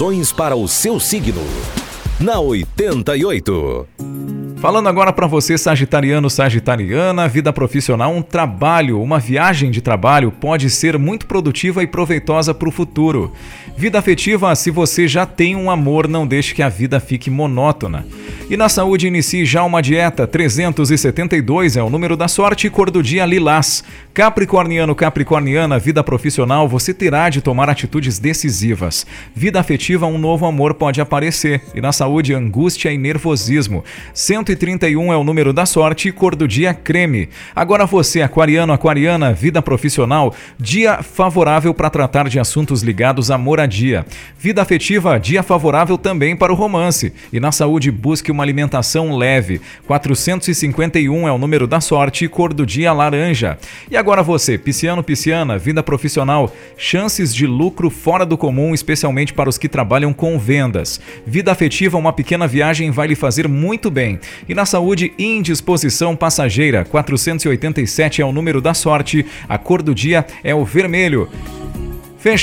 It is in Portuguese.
previsões para o seu signo. Na 88. Falando agora para você, sagitariano, sagitariana, vida profissional, um trabalho, uma viagem de trabalho pode ser muito produtiva e proveitosa para o futuro. Vida afetiva, se você já tem um amor, não deixe que a vida fique monótona. E na saúde, inicie já uma dieta. 372 é o número da sorte e cor do dia lilás. Capricorniano, capricorniana, vida profissional, você terá de tomar atitudes decisivas. Vida afetiva, um novo amor pode aparecer. E na saúde, angústia e nervosismo. 131 é o número da sorte e cor do dia creme. Agora você, aquariano, aquariana, vida profissional, dia favorável para tratar de assuntos ligados à moradia. Vida afetiva, dia favorável também para o romance. E na saúde, busque uma uma alimentação leve. 451 é o número da sorte e cor do dia laranja. E agora você, pisciano, pisciana, vida profissional, chances de lucro fora do comum, especialmente para os que trabalham com vendas. Vida afetiva, uma pequena viagem vai lhe fazer muito bem. E na saúde, indisposição passageira. 487 é o número da sorte, a cor do dia é o vermelho.